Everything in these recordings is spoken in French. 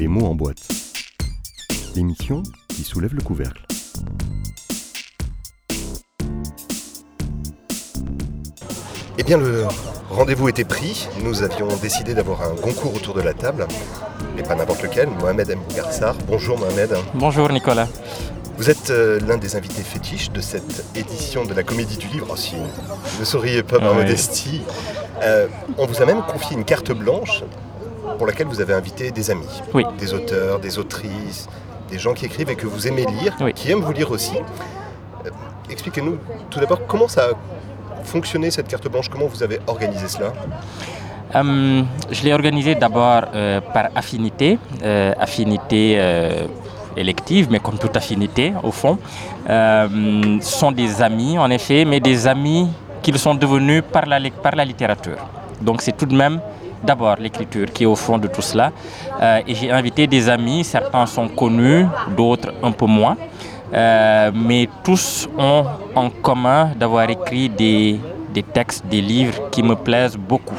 Les mots en boîte. L'émission qui soulève le couvercle. Eh bien, le rendez-vous était pris. Nous avions décidé d'avoir un concours autour de la table, mais pas n'importe lequel. Mohamed M. Bougarsar. Bonjour Mohamed. Bonjour Nicolas. Vous êtes euh, l'un des invités fétiches de cette édition de la Comédie du Livre. Oh, si, ne souriez pas, ma Oui. modestie. Euh, on vous a même confié une carte blanche pour laquelle vous avez invité des amis, Oui. des auteurs, des autrices, des gens qui écrivent et que vous aimez lire, Oui. qui aiment vous lire aussi. Euh, Expliquez-nous tout d'abord comment ça a fonctionné cette carte blanche, comment vous avez organisé cela? Euh, je l'ai organisé d'abord euh, par affinité, affinité élective, mais comme toute affinité au fond. Ce sont des amis en effet, mais des amis qu'ils sont devenus par la, lec- par la littérature. Donc c'est tout de même d'abord l'écriture qui est au fond de tout cela. Euh, et j'ai invité des amis, certains sont connus, d'autres un peu moins. Euh, mais tous ont en commun d'avoir écrit des, des textes, des livres qui me plaisent beaucoup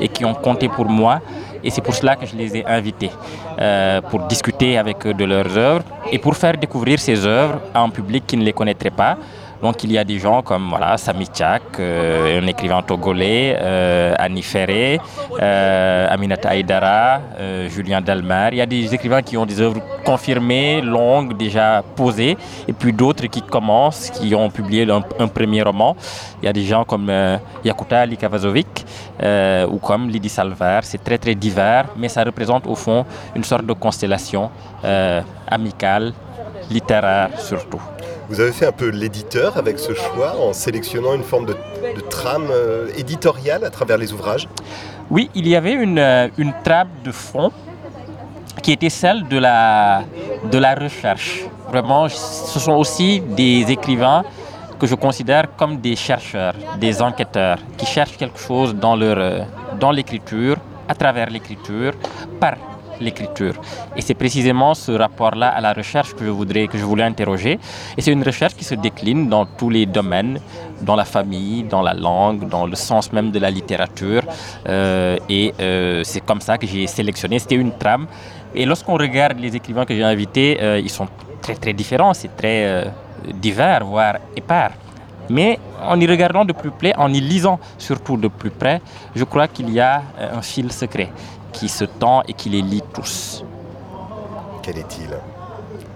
et qui ont compté pour moi. Et c'est pour cela que je les ai invités, euh, pour discuter avec eux de leurs œuvres et pour faire découvrir ces œuvres à un public qui ne les connaîtrait pas. Donc il y a des gens comme voilà, Sami Tchak, euh, un écrivain togolais, euh, Annie Ferré, euh, Aminata Aïdara, euh, Julien Dalmar. Il y a des écrivains qui ont des œuvres confirmées, longues, déjà posées, et puis d'autres qui commencent, qui ont publié un, premier roman. Il y a des gens comme Yakuta Likavazovic euh, ou comme Lydie Salver. C'est très très divers, mais ça représente au fond une sorte de constellation amicale, littéraire surtout. Vous avez fait un peu l'éditeur avec ce choix en sélectionnant une forme de, trame euh, éditoriale à travers les ouvrages? Oui, il y avait une, euh, une trame de fond qui était celle de la, de la recherche. Vraiment, ce sont aussi des écrivains que je considère comme des chercheurs, des enquêteurs, qui cherchent quelque chose dans, euh, dans l'écriture, à travers l'écriture, par l'écriture. Et c'est précisément ce rapport-là à la recherche que je voudrais, que je voulais interroger. Et c'est une recherche qui se décline dans tous les domaines, dans la famille, dans la langue, dans le sens même de la littérature. Euh, et euh, c'est comme ça que j'ai sélectionné. C'était une trame. Et lorsqu'on regarde les écrivains que j'ai invités, euh, ils sont très très différents, c'est très divers, voire épars. Mais en y regardant de plus près, en y lisant surtout de plus près, je crois qu'il y a un fil secret qui se tend et qui les lie tous. Quel est-il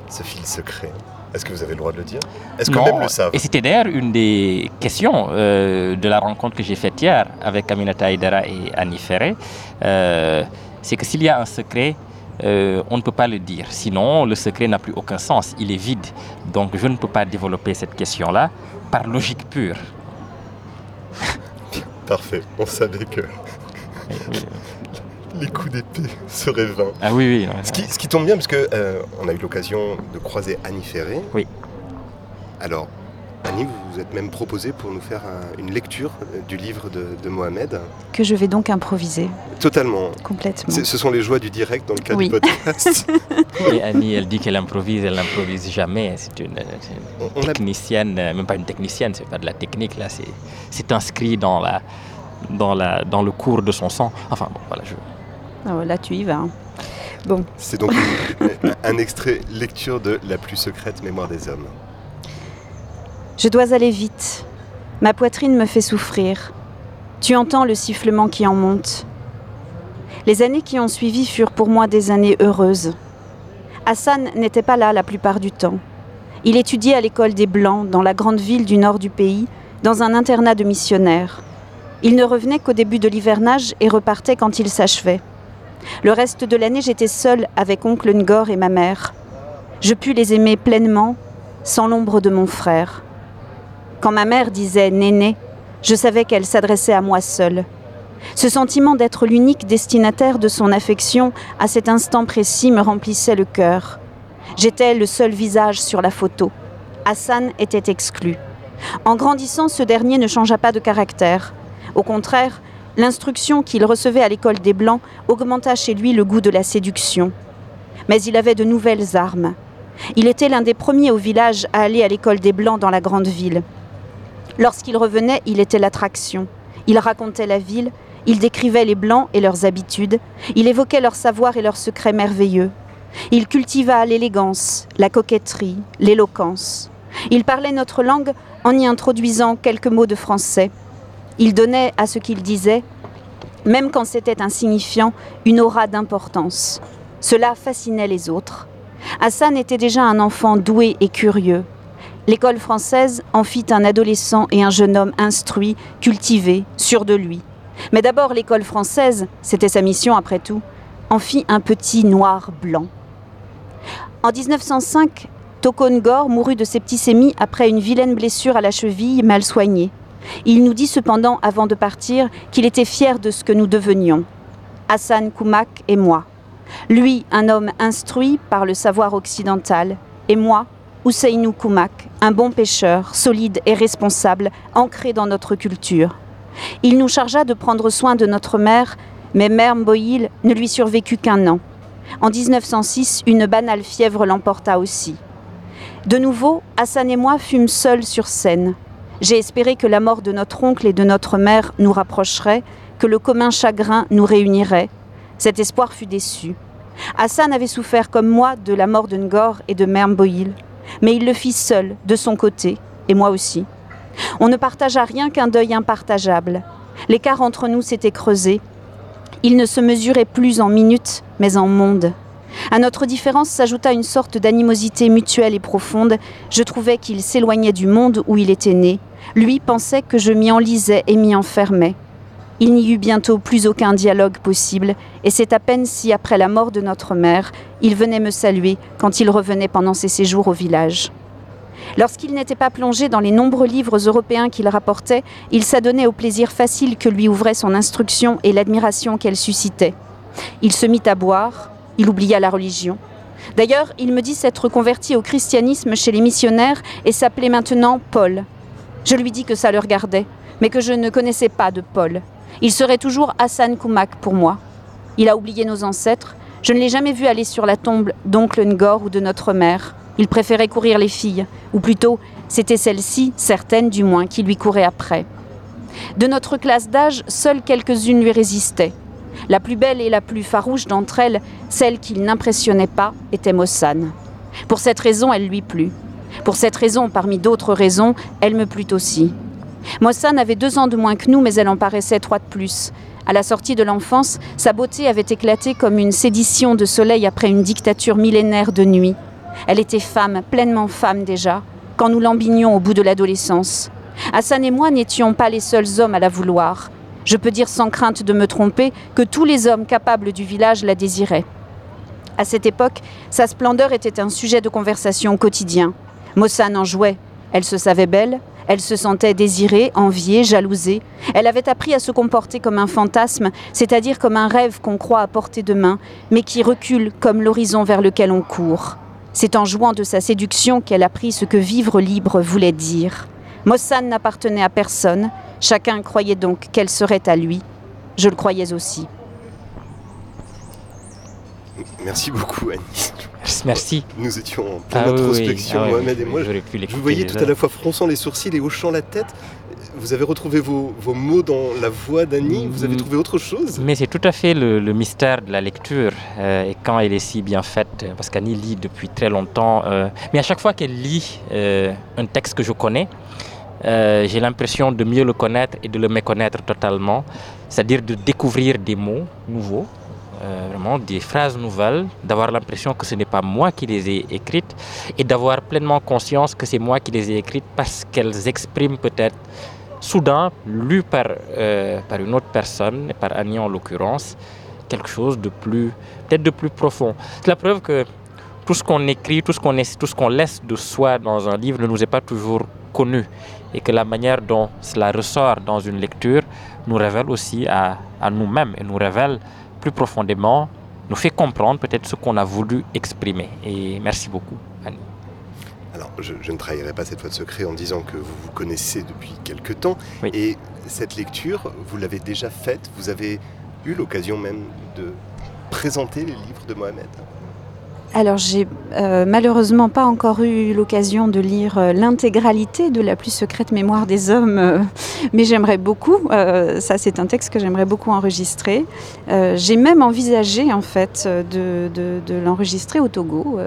Ce fil secret? Est-ce que vous avez le droit de le dire? Est-ce que même le savent? Et c'était d'ailleurs une des questions euh, de la rencontre que j'ai faite hier avec Aminata Aïdara et Annie Ferré. Euh, c'est que s'il y a un secret, euh, on ne peut pas le dire. Sinon, le secret n'a plus aucun sens. Il est vide. Donc, je ne peux pas développer cette question-là par logique pure. Parfait, on savait que les coups d'épée seraient vains. Ah oui, oui. Ce qui, ce qui tombe bien parce que euh, on a eu l'occasion de croiser Annie Ferré. Oui. Alors, Annie, vous vous êtes même proposée pour nous faire un- une lecture euh, du livre de, de Mohamed. que je vais donc improviser Totalement. complètement. Ce sont les joies du direct dans le cadre Oui. du podcast. Et Annie, elle dit qu'elle improvise, elle n'improvise jamais. C'est une, On- a- technicienne, euh, même pas une technicienne, c'est pas de la technique, là, c'est, c'est inscrit dans, la, dans, la, dans le cours de son sang. Enfin, bon, voilà, je, Ah ouais, là, tu y vas. hein. C'est donc une- un extrait lecture de La plus secrète mémoire des hommes. Je dois aller vite. Ma poitrine me fait souffrir. Tu entends le sifflement qui en monte. Les années qui ont suivi furent pour moi des années heureuses. Hassan n'était pas là la plupart du temps. Il étudiait à l'école des Blancs, dans la grande ville du nord du pays, dans un internat de missionnaires. Il ne revenait qu'au début de l'hivernage et repartait quand il s'achevait. Le reste de l'année, j'étais seule avec oncle Ngor et ma mère. Je pus les aimer pleinement, sans l'ombre de mon frère. Quand ma mère disait Néné, je savais qu'elle s'adressait à moi seule. Ce sentiment d'être l'unique destinataire de son affection à cet instant précis me remplissait le cœur. J'étais le seul visage sur la photo. Hassan était exclu. En grandissant, ce dernier ne changea pas de caractère. Au contraire, l'instruction qu'il recevait à l'école des Blancs augmenta chez lui le goût de la séduction. Mais il avait de nouvelles armes. Il était l'un des premiers au village à aller à l'école des Blancs dans la grande ville. Lorsqu'il revenait, il était l'attraction. Il racontait la ville, il décrivait les Blancs et leurs habitudes, il évoquait leur savoir et leurs secrets merveilleux. Il cultiva l'élégance, la coquetterie, l'éloquence. Il parlait notre langue en y introduisant quelques mots de français. Il donnait à ce qu'il disait, même quand c'était insignifiant, une aura d'importance. Cela fascinait les autres. Hassan était déjà un enfant doué et curieux. L'école française en fit un adolescent et un jeune homme instruit, cultivé, sûr de lui. Mais d'abord l'école française, c'était sa mission après tout, en fit un petit noir blanc. En 1905, Tokon Gore mourut de septicémie après une vilaine blessure à la cheville mal soignée. Il nous dit cependant, avant de partir, qu'il était fier de ce que nous devenions. Hassan Koumak et moi. Lui, un homme instruit par le savoir occidental, et moi, Ousseinou Koumak, un bon pêcheur, solide et responsable, ancré dans notre culture. Il nous chargea de prendre soin de notre mère, mais Mère Mboïl ne lui survécut qu'un an. En 1906, une banale fièvre l'emporta aussi. De nouveau, Hassan et moi fûmes seuls sur scène. J'ai espéré que la mort de notre oncle et de notre mère nous rapprocherait, que le commun chagrin nous réunirait. Cet espoir fut déçu. Hassan avait souffert comme moi de la mort de Ngor et de Mère Mboïl, mais il le fit seul, de son côté, et moi aussi. On ne partagea rien qu'un deuil impartageable. L'écart entre nous s'était creusé. Il ne se mesurait plus en minutes, mais en mondes. À notre différence s'ajouta une sorte d'animosité mutuelle et profonde. Je trouvais qu'il s'éloignait du monde où il était né. Lui pensait que je m'y enlisais et m'y enfermais. Il n'y eut bientôt plus aucun dialogue possible, et c'est à peine si, après la mort de notre mère, il venait me saluer quand il revenait pendant ses séjours au village. Lorsqu'il n'était pas plongé dans les nombreux livres européens qu'il rapportait, il s'adonnait au plaisir facile que lui ouvrait son instruction et l'admiration qu'elle suscitait. Il se mit à boire, il oublia la religion. D'ailleurs, il me dit s'être converti au christianisme chez les missionnaires et s'appelait maintenant Paul. Je lui dis que ça le regardait, mais que je ne connaissais pas de Paul. Il serait toujours Hassan Koumak pour moi. Il a oublié nos ancêtres. Je ne l'ai jamais vu aller sur la tombe d'oncle Ngor ou de notre mère. Il préférait courir les filles, ou plutôt, c'était celle-ci, certaines du moins, qui lui couraient après. De notre classe d'âge, seules quelques-unes lui résistaient. La plus belle et la plus farouche d'entre elles, celle qui n'impressionnait pas, était Mossane. Pour cette raison, elle lui plut. Pour cette raison, parmi d'autres raisons, elle me plut aussi. Mossane avait deux ans de moins que nous, mais elle en paraissait trois de plus. À la sortie de l'enfance, sa beauté avait éclaté comme une sédition de soleil après une dictature millénaire de nuit. Elle était femme, pleinement femme déjà, quand nous l'embignions au bout de l'adolescence. Hassan et moi n'étions pas les seuls hommes à la vouloir. Je peux dire sans crainte de me tromper que tous les hommes capables du village la désiraient. À cette époque, sa splendeur était un sujet de conversation quotidien. Mossane en jouait. Elle se savait belle, elle se sentait désirée, enviée, jalousée. Elle avait appris à se comporter comme un fantasme, c'est-à-dire comme un rêve qu'on croit à portée de main, mais qui recule comme l'horizon vers lequel on court. C'est en jouant de sa séduction qu'elle apprit ce que vivre libre voulait dire. Mossane n'appartenait à personne, chacun croyait donc qu'elle serait à lui. Je le croyais aussi. Merci beaucoup, Annie. Merci. Nous étions en pleine ah introspection, ah Mohamed et moi. Je vous voyais tout à la fois fronçant les sourcils et hochant la tête. Vous avez retrouvé vos, mots dans la voix d'Annie Vous avez trouvé autre chose? Mais c'est tout à fait le, mystère de la lecture euh, et quand elle est si bien faite, parce qu'Annie lit depuis très longtemps. Euh, mais à chaque fois qu'elle lit euh, un texte que je connais, j'ai l'impression de mieux le connaître et de le méconnaître totalement, c'est-à-dire de découvrir des mots nouveaux euh, vraiment des phrases nouvelles, d'avoir l'impression que ce n'est pas moi qui les ai écrites et d'avoir pleinement conscience que c'est moi qui les ai écrites parce qu'elles expriment peut-être soudain, lues par, euh, par une autre personne, par Annie en l'occurrence, quelque chose de plus, peut-être de plus profond. C'est la preuve que tout ce qu'on écrit, tout ce qu'on tout ce qu'on laisse de soi dans un livre ne nous est pas toujours connu et que la manière dont cela ressort dans une lecture nous révèle aussi à, à nous-mêmes et nous révèle plus profondément, nous fait comprendre peut-être ce qu'on a voulu exprimer. Et merci beaucoup, Annie. Alors, je, ne trahirai pas cette fois de secret en disant que vous vous connaissez depuis quelque temps. Et cette lecture, vous l'avez déjà faite Vous avez eu l'occasion même de présenter les livres de Mohamed alors j'ai euh, malheureusement pas encore eu l'occasion de lire euh, l'intégralité de la plus secrète mémoire des hommes, euh, mais j'aimerais beaucoup. ça c'est un texte que j'aimerais beaucoup enregistrer. j'ai même envisagé en fait de, l'enregistrer au Togo.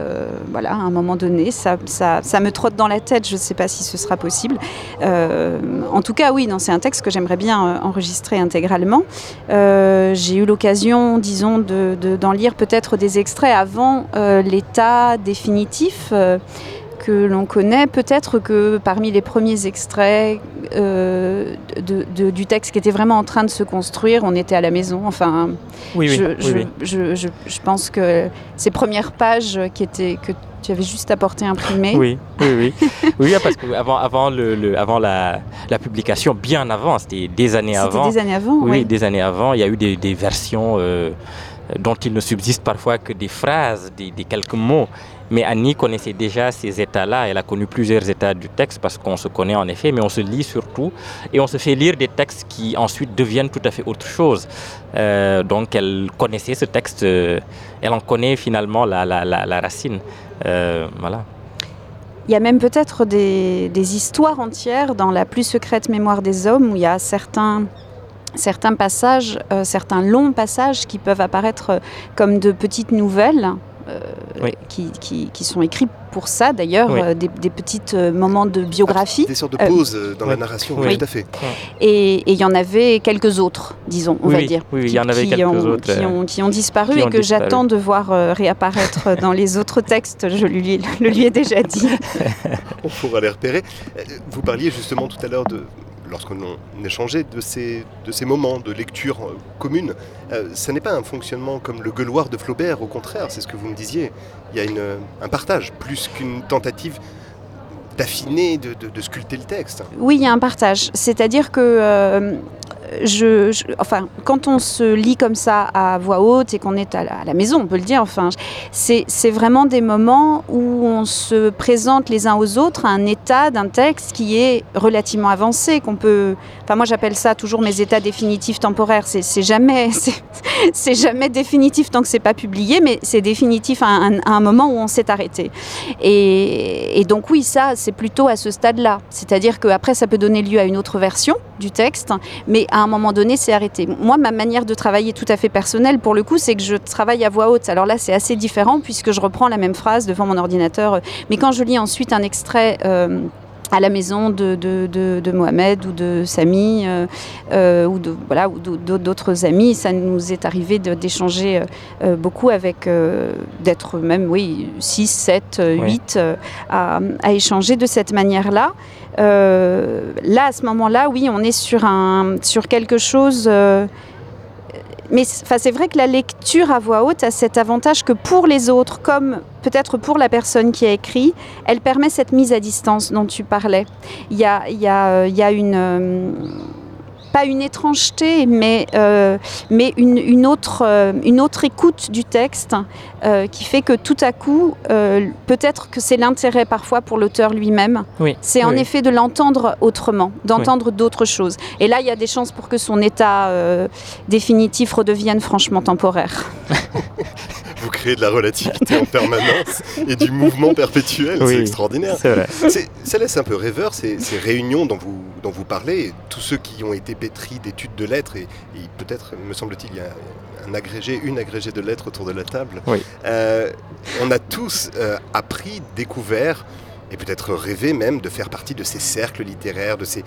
voilà, à un moment donné, ça, me trotte dans la tête. Je ne sais pas si ce sera possible. en tout cas, oui, c'est un texte que j'aimerais bien enregistrer intégralement. j'ai eu l'occasion, disons, d'en de, lire peut-être des extraits avant l'état définitif euh, que l'on connaît. Peut-être que parmi les premiers extraits euh, du texte qui était vraiment en train de se construire, on était à la maison. Enfin, oui, je, pense que ces premières pages qui étaient que tu avais juste apporté imprimé. Oui, oui, oui. oui, parce qu'avant avant, le, avant la, publication, bien avant, c'était des années avant. des années avant, oui. des années avant, il y a eu des, versions. Euh, dont il ne subsiste parfois que des phrases, des, quelques mots. Mais Annie connaissait déjà ces états-là. Elle a connu plusieurs états du texte parce qu'on se connaît en effet, mais on se lit surtout et on se fait lire des textes qui ensuite deviennent tout à fait autre chose. Euh, donc elle connaissait ce texte, euh, elle en connaît finalement la, la, la, racine. Euh, voilà. Il y a même peut-être des, des, histoires entières dans la plus secrète mémoire des hommes où il y a certains certains passages, euh, certains longs passages qui peuvent apparaître euh, comme de petites nouvelles. Euh, qui, qui, sont écrits pour ça d'ailleurs, des, petits moments de biographie. Des sortes de pauses dans la narration, oui. tout à fait. Et il y en avait quelques autres, disons, on va dire. Oui, il y en avait quelques ont, autres. Qui ont, qui ont disparu et que j'attends de voir réapparaître dans les autres textes, je lui, le lui ai déjà dit. on pourra les repérer. Vous parliez justement tout à l'heure de lorsqu'on échangeait de ces, de ces moments de lecture euh, commune, euh, ce n'est pas un fonctionnement comme le gueuloir de Flaubert, au contraire, c'est ce que vous me disiez. Il y a un partage, plus qu'une tentative d'affiner, de, de, sculpter le texte. Oui, il y a un partage. C'est-à-dire que euh, enfin, quand on se lit comme ça à voix haute et qu'on est à la, maison, on peut le dire, enfin, c'est vraiment des moments où on se présente les uns aux autres à un état d'un texte qui est relativement avancé, qu'on peut, enfin, moi j'appelle ça toujours mes états définitifs temporaires. C'est jamais, c'est jamais définitif tant que c'est pas publié, mais c'est définitif à un, moment où on s'est arrêté. Et, et donc oui, ça, c'est plutôt à ce stade-là. C'est-à-dire qu'après, ça peut donner lieu à une autre version du texte, mais à un moment donné, c'est arrêté. Moi, ma manière de travailler tout à fait personnelle, pour le coup, c'est que je travaille à voix haute. Alors là, c'est assez différent puisque je reprends la même phrase devant mon ordinateur. Mais quand je lis ensuite un extrait... Euh, à la maison de, de, Mohamed ou de Samy euh, euh, ou de voilà ou d'autres amis. Ça nous est arrivé d'échanger beaucoup avec d'être même oui 6, 7, 8 à, à, échanger de cette manière-là. Euh, là, à ce moment-là, oui, on est sur, un, sur quelque chose euh, mais c'est vrai que la lecture à voix haute a cet avantage que pour les autres, comme peut-être pour la personne qui a écrit, elle permet cette mise à distance dont tu parlais. Il y a, il y a, une pas une étrangeté, mais, euh, mais une, une, autre, euh, une autre écoute du texte euh, qui fait que tout à coup, peut-être que c'est l'intérêt parfois pour l'auteur lui-même. Oui. C'est en effet de l'entendre autrement, d'entendre d'autres choses. Et là, il y a des chances pour que son état définitif redevienne franchement temporaire. Vous créez de la relativité en permanence et du mouvement perpétuel, c'est extraordinaire. Vrai. Ça laisse un peu rêveur ces, ces réunions dont vous, dont vous parlez, tous ceux qui ont été pétri d'études de lettres, et, peut-être, me semble-t-il, il y a un agrégé, une agrégée de lettres autour de la table. Euh, on a tous euh, appris, découvert, et peut-être rêvé même de faire partie de ces cercles littéraires, de ces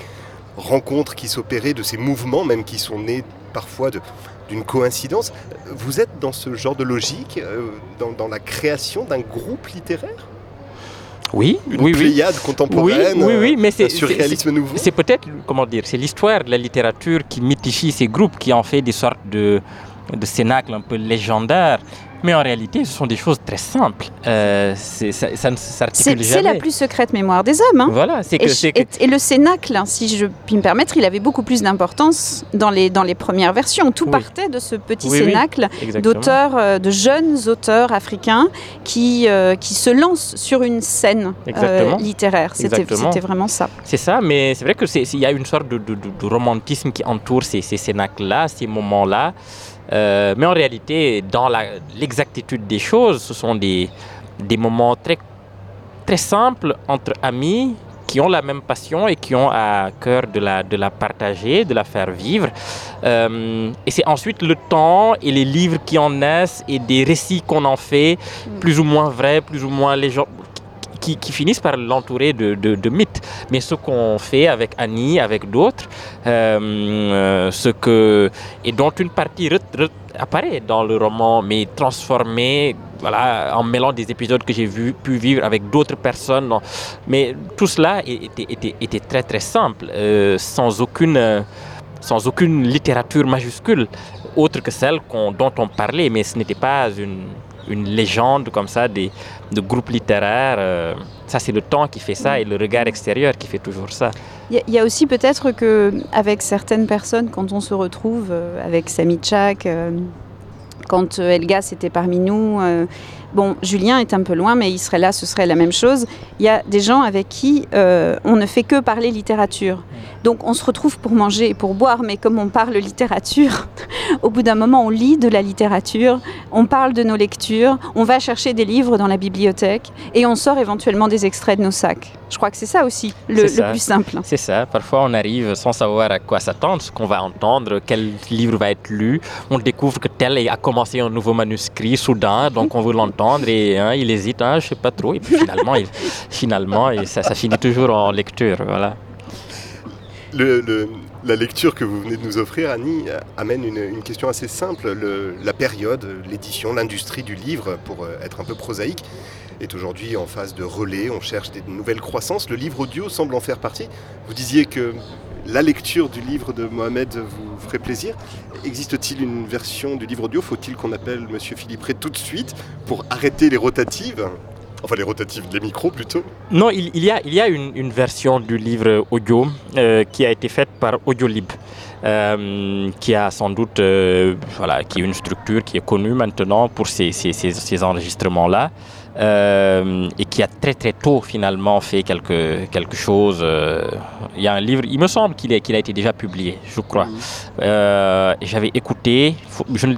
rencontres qui s'opéraient, de ces mouvements même qui sont nés parfois d'une coïncidence. Vous êtes dans ce genre de logique, euh, dans la création d'un groupe littéraire? Oui, une oui, pléiade contemporaine, oui, oui, mais c'est, surréalisme nouveau. C'est peut-être, comment dire, c'est l'histoire de la littérature qui mythifie ces groupes, qui en fait des sortes de, de cénacles un peu légendaires. Mais en réalité, ce sont des choses très simples. Euh, ça, ne s'articule jamais. C'est la plus secrète mémoire des hommes. Hein. Voilà, que, et, le cénacle, hein, si je puis me permettre, il avait beaucoup plus d'importance dans les, dans les premières versions. Tout partait de ce petit cénacle d'auteurs, euh, de jeunes auteurs africains qui, euh, qui se lancent sur une scène littéraire. C'était vraiment ça. C'est ça, mais c'est vrai qu'il y a une sorte de, de, romantisme qui entoure ces, ces cénacles-là, ces moments-là. Mais en réalité, dans l'exactitude des choses, ce sont des, des moments très, très simples entre amis qui ont la même passion et qui ont à cœur de la, de la partager, de la faire vivre. Euh, et c'est ensuite le temps et les livres qui en naissent et des récits qu'on en fait, mm. plus ou moins vrais, plus ou moins les gens qui, finissent par l'entourer de, mythes. Mais ce qu'on fait avec Annie, avec d'autres, euh, euh, ce et dont une partie apparaît dans le roman, mais transformée voilà, en mêlant des épisodes que j'ai pu vivre avec d'autres personnes. Mais tout cela était très très simple, euh, sans, aucune, sans aucune littérature majuscule, autre que celle dont on parlait, mais ce n'était pas une, une légende comme ça des, de groupes littéraires. Euh, ça, c'est le temps qui fait ça et le regard extérieur qui fait toujours ça. Il y, a aussi peut-être que avec certaines personnes, quand on se retrouve euh, avec Sami Chak, quand euh, Elgas était parmi nous. Bon, Julien est un peu loin, mais il serait là, ce serait la même chose. Il y a des gens avec qui on ne fait que parler littérature. Donc on se retrouve pour manger et pour boire, mais comme on parle littérature, au bout d'un moment on lit de la littérature, on parle de nos lectures, on va chercher des livres dans la bibliothèque et on sort éventuellement des extraits de nos sacs. Je crois que c'est ça aussi le, plus simple. C'est ça. Parfois on arrive sans savoir à quoi s'attendre, ce qu'on va entendre, quel livre va être lu. On découvre que tel a commencé un nouveau manuscrit soudain, donc on veut l'entendre et hein, il hésite, hein, je sais pas trop. Et puis finalement, finalement et ça, ça finit toujours en lecture. Voilà la lecture que vous venez de nous offrir, Annie, amène une, question assez simple. la période, l'édition, l'industrie du livre, pour euh, être un peu prosaïque, est aujourd'hui en phase de relais. On cherche des nouvelles croissances. Le livre audio semble en faire partie. Vous disiez que la lecture du livre de Mohamed vous ferait plaisir. Existe-t-il une version du livre audio Faut-il qu'on appelle Monsieur Philippe tout de suite pour arrêter les rotatives? Enfin, les rotatives, les micros plutôt Non, il, y, a, il y a une, version du livre audio euh, qui a été faite par Audiolib. Euh, qui a sans doute euh, voilà, qui est une structure qui est connue maintenant pour ces, ces, ces, enregistrements-là. et qui a très très tôt finalement fait quelque, quelque chose. il y a un livre, il me semble qu'il a, qu'il a été déjà publié, je crois. J'avais écouté, je,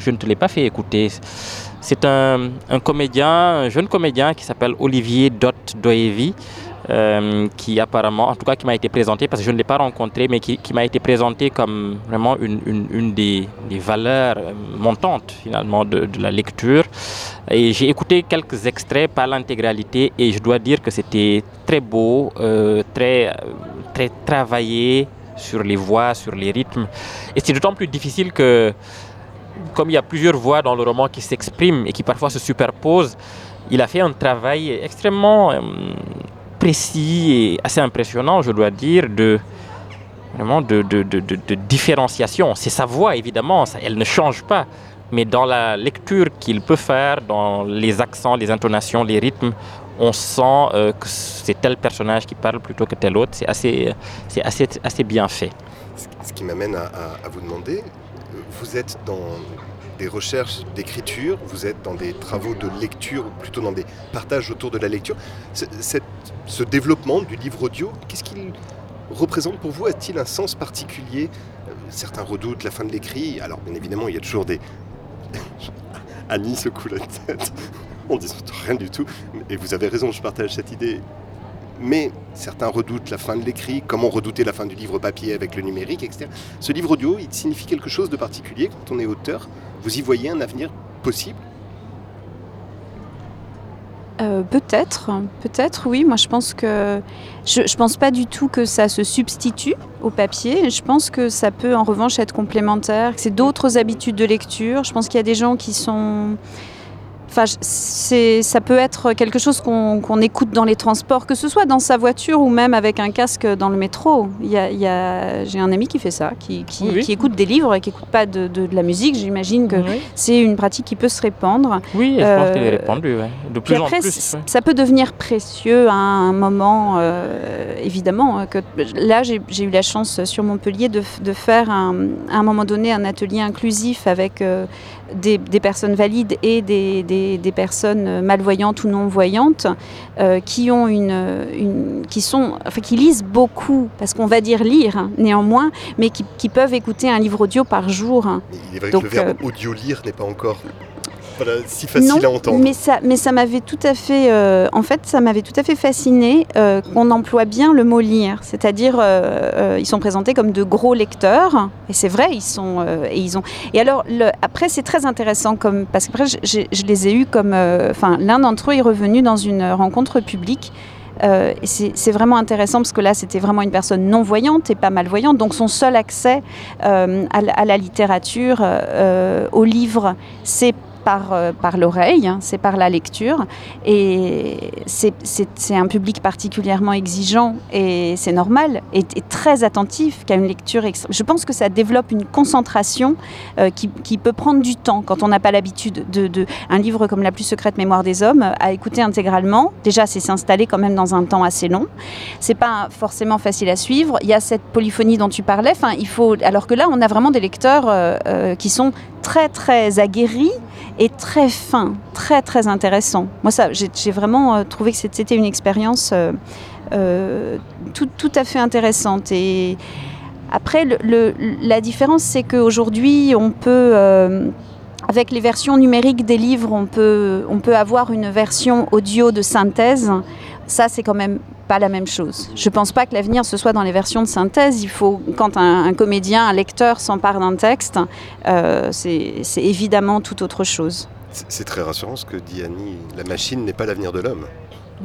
je ne te l'ai pas fait écouter. C'est un, jeune comédien qui s'appelle Olivier Dot Doevi, euh, qui apparemment, en tout cas qui m'a été présenté, parce que je ne l'ai pas rencontré, mais qui, m'a été présenté comme vraiment une, des, valeurs montantes finalement de, la lecture. Et j'ai écouté quelques extraits, pas l'intégralité, et je dois dire que c'était très beau, euh, très, très travaillé sur les voix, sur les rythmes. Et c'est d'autant plus difficile que comme il y a plusieurs voix dans le roman qui s'expriment et qui parfois se superposent, il a fait un travail extrêmement euh, précis et assez impressionnant, je dois dire, de vraiment de, de, de, de différenciation. C'est sa voix, évidemment, elle ne change pas, mais dans la lecture qu'il peut faire, dans les accents, les intonations, les rythmes, on sent euh, que c'est tel personnage qui parle plutôt que tel autre. C'est assez, c'est assez, assez bien fait. Ce qui m'amène à vous demander, vous êtes dans des recherches d'écriture, vous êtes dans des travaux de lecture, ou plutôt dans des partages autour de la lecture. ce développement du livre audio, qu'est-ce qu'il représente pour vous A-t-il un sens particulier? Euh, Certains redoutent la fin de l'écrit. Alors, bien évidemment, il y a toujours des. Annie secoue la tête. On dit rien du tout. Et vous avez raison, je partage cette idée mais certains redoutent la fin de l'écrit, comme on redoutait la fin du livre papier avec le numérique, etc. Ce livre audio, il signifie quelque chose de particulier quand on est auteur? Vous y voyez un avenir possible? Euh, peut-être, peut-être, oui. Moi, je pense que je, ne pense pas du tout que ça se substitue au papier. Je pense que ça peut, en revanche, être complémentaire. C'est d'autres habitudes de lecture. Je pense qu'il y a des gens qui sont Enfin, ça peut être quelque chose qu'on écoute dans les transports, que ce soit dans sa voiture ou même avec un casque dans le métro. Il y a, J'ai un ami qui fait ça, qui, écoute des livres et qui n'écoute pas de, la musique. J'imagine que c'est une pratique qui peut se répandre. Oui, je pense qu'elle est euh, répandue, de plus en plus. Ça peut devenir précieux à un moment, euh, évidemment. Que, là, j'ai eu la chance sur Montpellier de, faire à un moment donné un atelier inclusif avec euh, des, personnes valides et des des, personnes malvoyantes ou non-voyantes qui ont une, qui sont, enfin, qui lisent beaucoup, parce qu'on va dire lire hein, néanmoins, mais qui, peuvent écouter un livre audio par jour. il est vrai que le verbe audio lire n'est pas encore si facile à entendre. Mais ça, mais ça m'avait tout à fait, euh, en fait, ça m'avait tout à fait fasciné euh, qu'on emploie bien le mot lire, c'est-à-dire euh, ils sont présentés comme de gros lecteurs, et c'est vrai, ils sont et ils ont. Et alors le, après, c'est très intéressant comme parce que je, les ai eus comme, enfin, l'un d'entre eux est revenu dans une rencontre publique. c'est vraiment intéressant parce que là, c'était vraiment une personne non-voyante et pas malvoyante. Donc, son seul accès à, à, la littérature, au livre, c'est par, euh, par l'oreille, hein, c'est par la lecture. Et c'est un public particulièrement exigeant et c'est normal, et, très attentif qu'à une lecture. Je pense que ça développe une concentration euh, qui, peut prendre du temps quand on n'a pas l'habitude de, Un livre comme La plus secrète mémoire des hommes, à écouter intégralement, déjà c'est s'installer quand même dans un temps assez long. C'est pas forcément facile à suivre. Il y a cette polyphonie dont tu parlais. Il faut, alors que là, on a vraiment des lecteurs euh, qui sont très très aguerris et très fin, très très intéressant. Moi, ça, j'ai vraiment euh, trouvé que c'était une expérience euh, euh, tout, tout, à fait intéressante. Et après, la différence, c'est qu'aujourd'hui, on peut avec les versions numériques des livres, on peut, on peut avoir une version audio de synthèse. Ça, c'est quand même pas la même chose. Je pense pas que l'avenir ce soit dans les versions de synthèse. Il faut, quand un, comédien, un lecteur s'empare d'un texte, euh, c'est évidemment tout autre chose. C'est très rassurant ce que dit Annie. La machine n'est pas l'avenir de l'homme.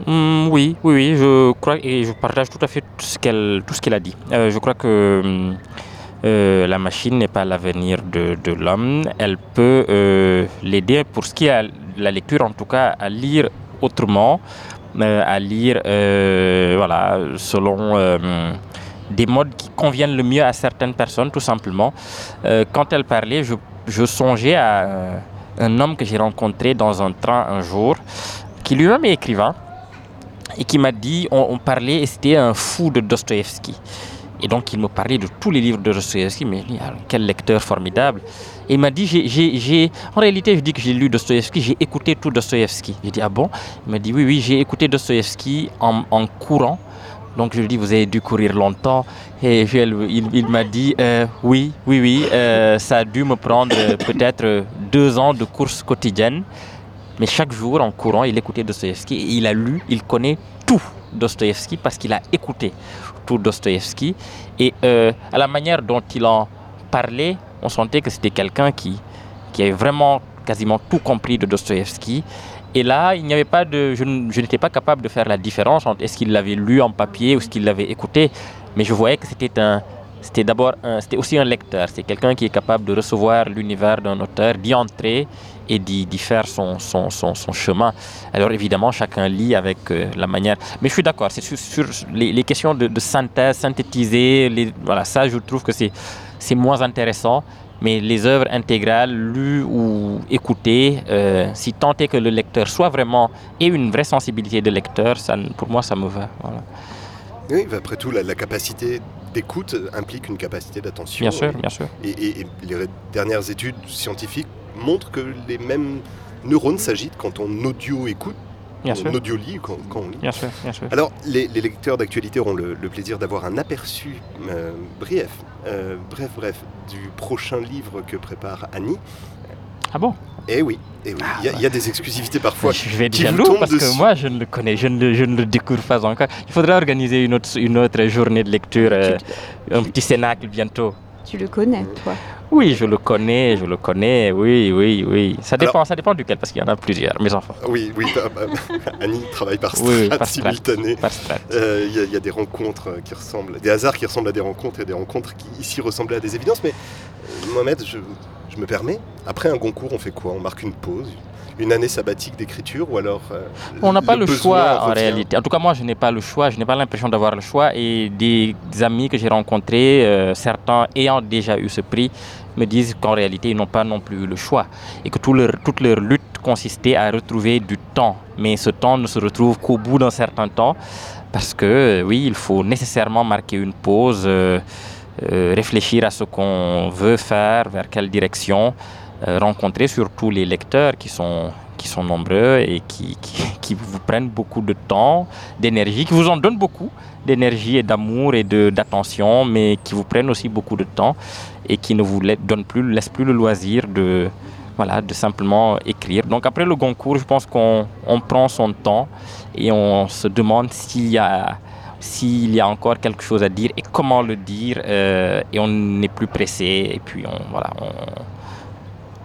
Hum, oui, oui, oui, je crois et je partage tout à fait tout ce qu'elle tout ce qu'elle a dit. Euh, je crois que euh, la machine n'est pas l'avenir de, de l'homme. Elle peut l'aider pour ce qui est de la lecture, en tout cas, à lire autrement, à lire euh, voilà, selon euh, des modes qui conviennent le mieux à certaines personnes, tout simplement. quand elle parlait, je, songeais à un homme que j'ai rencontré dans un train un jour, qui lui-même est écrivain, et qui m'a dit, on, parlait, et c'était un fou de Dostoïevski. Et donc il me parlait de tous les livres de Dostoevsky, mais quel lecteur formidable. Et il m'a dit, en réalité, je dis que j'ai lu Dostoevsky, j'ai écouté tout Dostoevsky. J'ai dit, ah bon? Il m'a dit, oui, oui, j'ai écouté Dostoevsky en, en, courant. Donc je lui ai dit, vous avez dû courir longtemps. Et il, m'a dit, euh, oui, oui, oui, euh, ça a dû me prendre peut-être deux ans de course quotidienne. Mais chaque jour, en courant, il écoutait Dostoevsky. Il a lu, il connaît tout Dostoevsky parce qu'il a écouté tout Dostoevsky. Et euh, à la manière dont il en parlait, on sentait que c'était quelqu'un qui, qui avait vraiment quasiment tout compris de Dostoevsky. Et là, il n'y avait pas de, je, n'étais pas capable de faire la différence entre est-ce qu'il l'avait lu en papier ou ce qu'il l'avait écouté, mais je voyais que c'était un, c'était d'abord, c'était aussi un lecteur. C'est quelqu'un qui est capable de recevoir l'univers d'un auteur, d'y entrer et d'y faire son, son, son, son, chemin. Alors évidemment, chacun lit avec euh, la manière. Mais je suis d'accord, c'est sur, les, les, questions de, de, synthèse, synthétiser, les, voilà, ça je trouve que c'est moins intéressant. Mais les œuvres intégrales, lues ou écoutées, euh, si tant est que le lecteur soit vraiment, ait une vraie sensibilité de lecteur, ça, pour moi ça me va. Voilà. Oui, après tout, la, la capacité d'écoute implique une capacité d'attention. Bien sûr, bien sûr. Et, et, les dernières études scientifiques montrent que les mêmes neurones s'agitent quand on audio écoute. Bien sûr. On audio lit quand, on lit. Bien sûr, bien sûr. Alors, les, les lecteurs d'actualité auront le, le plaisir d'avoir un aperçu euh, bref, euh, bref, bref, du prochain livre que prépare Annie. Ah bon? Eh oui, eh oui. Ah, il, y a, il, y a, des exclusivités parfois. Je vais tout parce dessus. que moi je ne le connais, je ne le, je ne le, découvre pas encore. Il faudra organiser une autre, une autre journée de lecture, euh, un petit cénacle bientôt. Tu le connais, toi Oui, je le connais, je le connais, oui, oui, oui. Ça dépend, Alors, ça dépend duquel, parce qu'il y en a plusieurs, mes enfants. Oui, oui, bah, bah, Annie travaille par strat oui, par simultané. Il euh, y, y, a des rencontres qui ressemblent, des hasards qui ressemblent à des rencontres et des rencontres qui ici ressemblaient à des évidences. Mais euh, Mohamed, je, je me permets, après un Goncourt, on fait quoi? On marque une pause une année sabbatique d'écriture ou alors euh, On n'a pas le, le choix en réalité. En tout cas, moi, je n'ai pas le choix. Je n'ai pas l'impression d'avoir le choix. Et des amis que j'ai rencontrés, euh, certains ayant déjà eu ce prix, me disent qu'en réalité, ils n'ont pas non plus le choix. Et que tout leur, toute leur lutte consistait à retrouver du temps. Mais ce temps ne se retrouve qu'au bout d'un certain temps. Parce que, euh, oui, il faut nécessairement marquer une pause. Euh, réfléchir à ce qu'on veut faire, vers quelle direction, rencontrer surtout les lecteurs qui sont qui sont nombreux et qui, qui, vous prennent beaucoup de temps, d'énergie, qui vous en donnent beaucoup d'énergie et d'amour et d'attention, mais qui vous prennent aussi beaucoup de temps et qui ne vous donnent plus, laissent plus le loisir de, voilà, de simplement écrire. Donc après le concours, je pense qu'on on prend son temps et on se demande s'il y a y a encore quelque chose à dire et comment le dire euh, et on n'est plus pressé et puis on voilà on,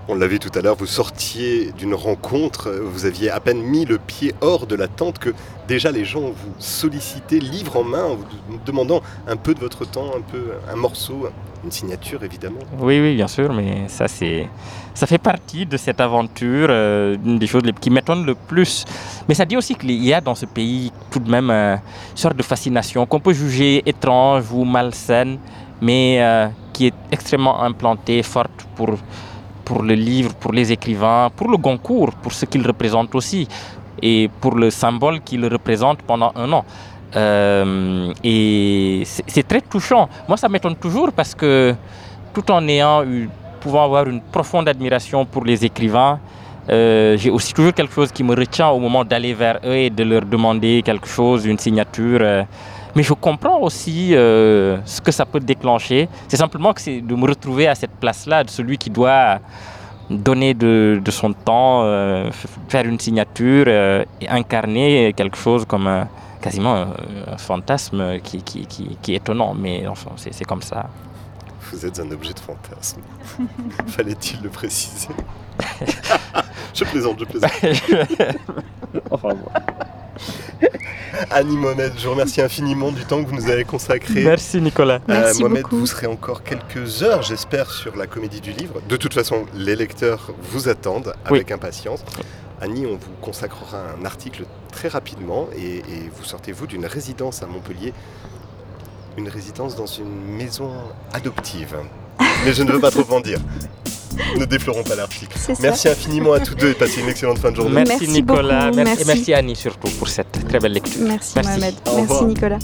on l'a vu tout à l'heure, vous sortiez d'une rencontre, vous aviez à peine mis le pied hors de la tente que déjà les gens vous sollicitaient livre en main, vous demandant un peu de votre temps, un peu un morceau, une signature évidemment. Oui, oui, bien sûr, mais ça c'est, ça fait partie de cette aventure, euh, une des choses qui m'étonne le plus. Mais ça dit aussi qu'il y a dans ce pays tout de même euh, une sorte de fascination qu'on peut juger étrange ou malsaine, mais euh, qui est extrêmement implantée, forte pour pour le livre, pour les écrivains, pour le Goncourt, pour ce qu'il représente aussi, et pour le symbole qu'il représente pendant un an. Euh, et c'est très touchant. Moi, ça m'étonne toujours parce que tout en ayant pouvant avoir une profonde admiration pour les écrivains, euh, j'ai aussi toujours quelque chose qui me retient au moment d'aller vers eux et de leur demander quelque chose, une signature. Euh, mais je comprends aussi euh, ce que ça peut déclencher. C'est simplement que c'est de me retrouver à cette place-là, de celui qui doit donner de, son temps, euh, faire une signature euh, et incarner quelque chose comme quasiment un fantasme qui, qui, est étonnant. Mais enfin, c'est comme ça. Vous êtes un objet de fantasme. Fallait-il le préciser? Je plaisante, je plaisante. enfin, bon. Annie Mohamed, je vous remercie infiniment du temps que vous nous avez consacré. Merci Nicolas. Euh, Mohamed, vous serez encore quelques heures, j'espère, sur la comédie du livre. De toute façon, les lecteurs vous attendent avec impatience. Annie, on vous consacrera un article très rapidement et, et vous sortez-vous d'une résidence à Montpellier, une résidence dans une maison adoptive. Mais je ne veux pas trop en dire ne déflorons pas l'article. Merci infiniment à tous deux et passez une excellente fin de journée. Merci, Nicolas. merci. Et merci Annie surtout pour cette très belle lecture. Merci, Mohamed. Merci Nicolas.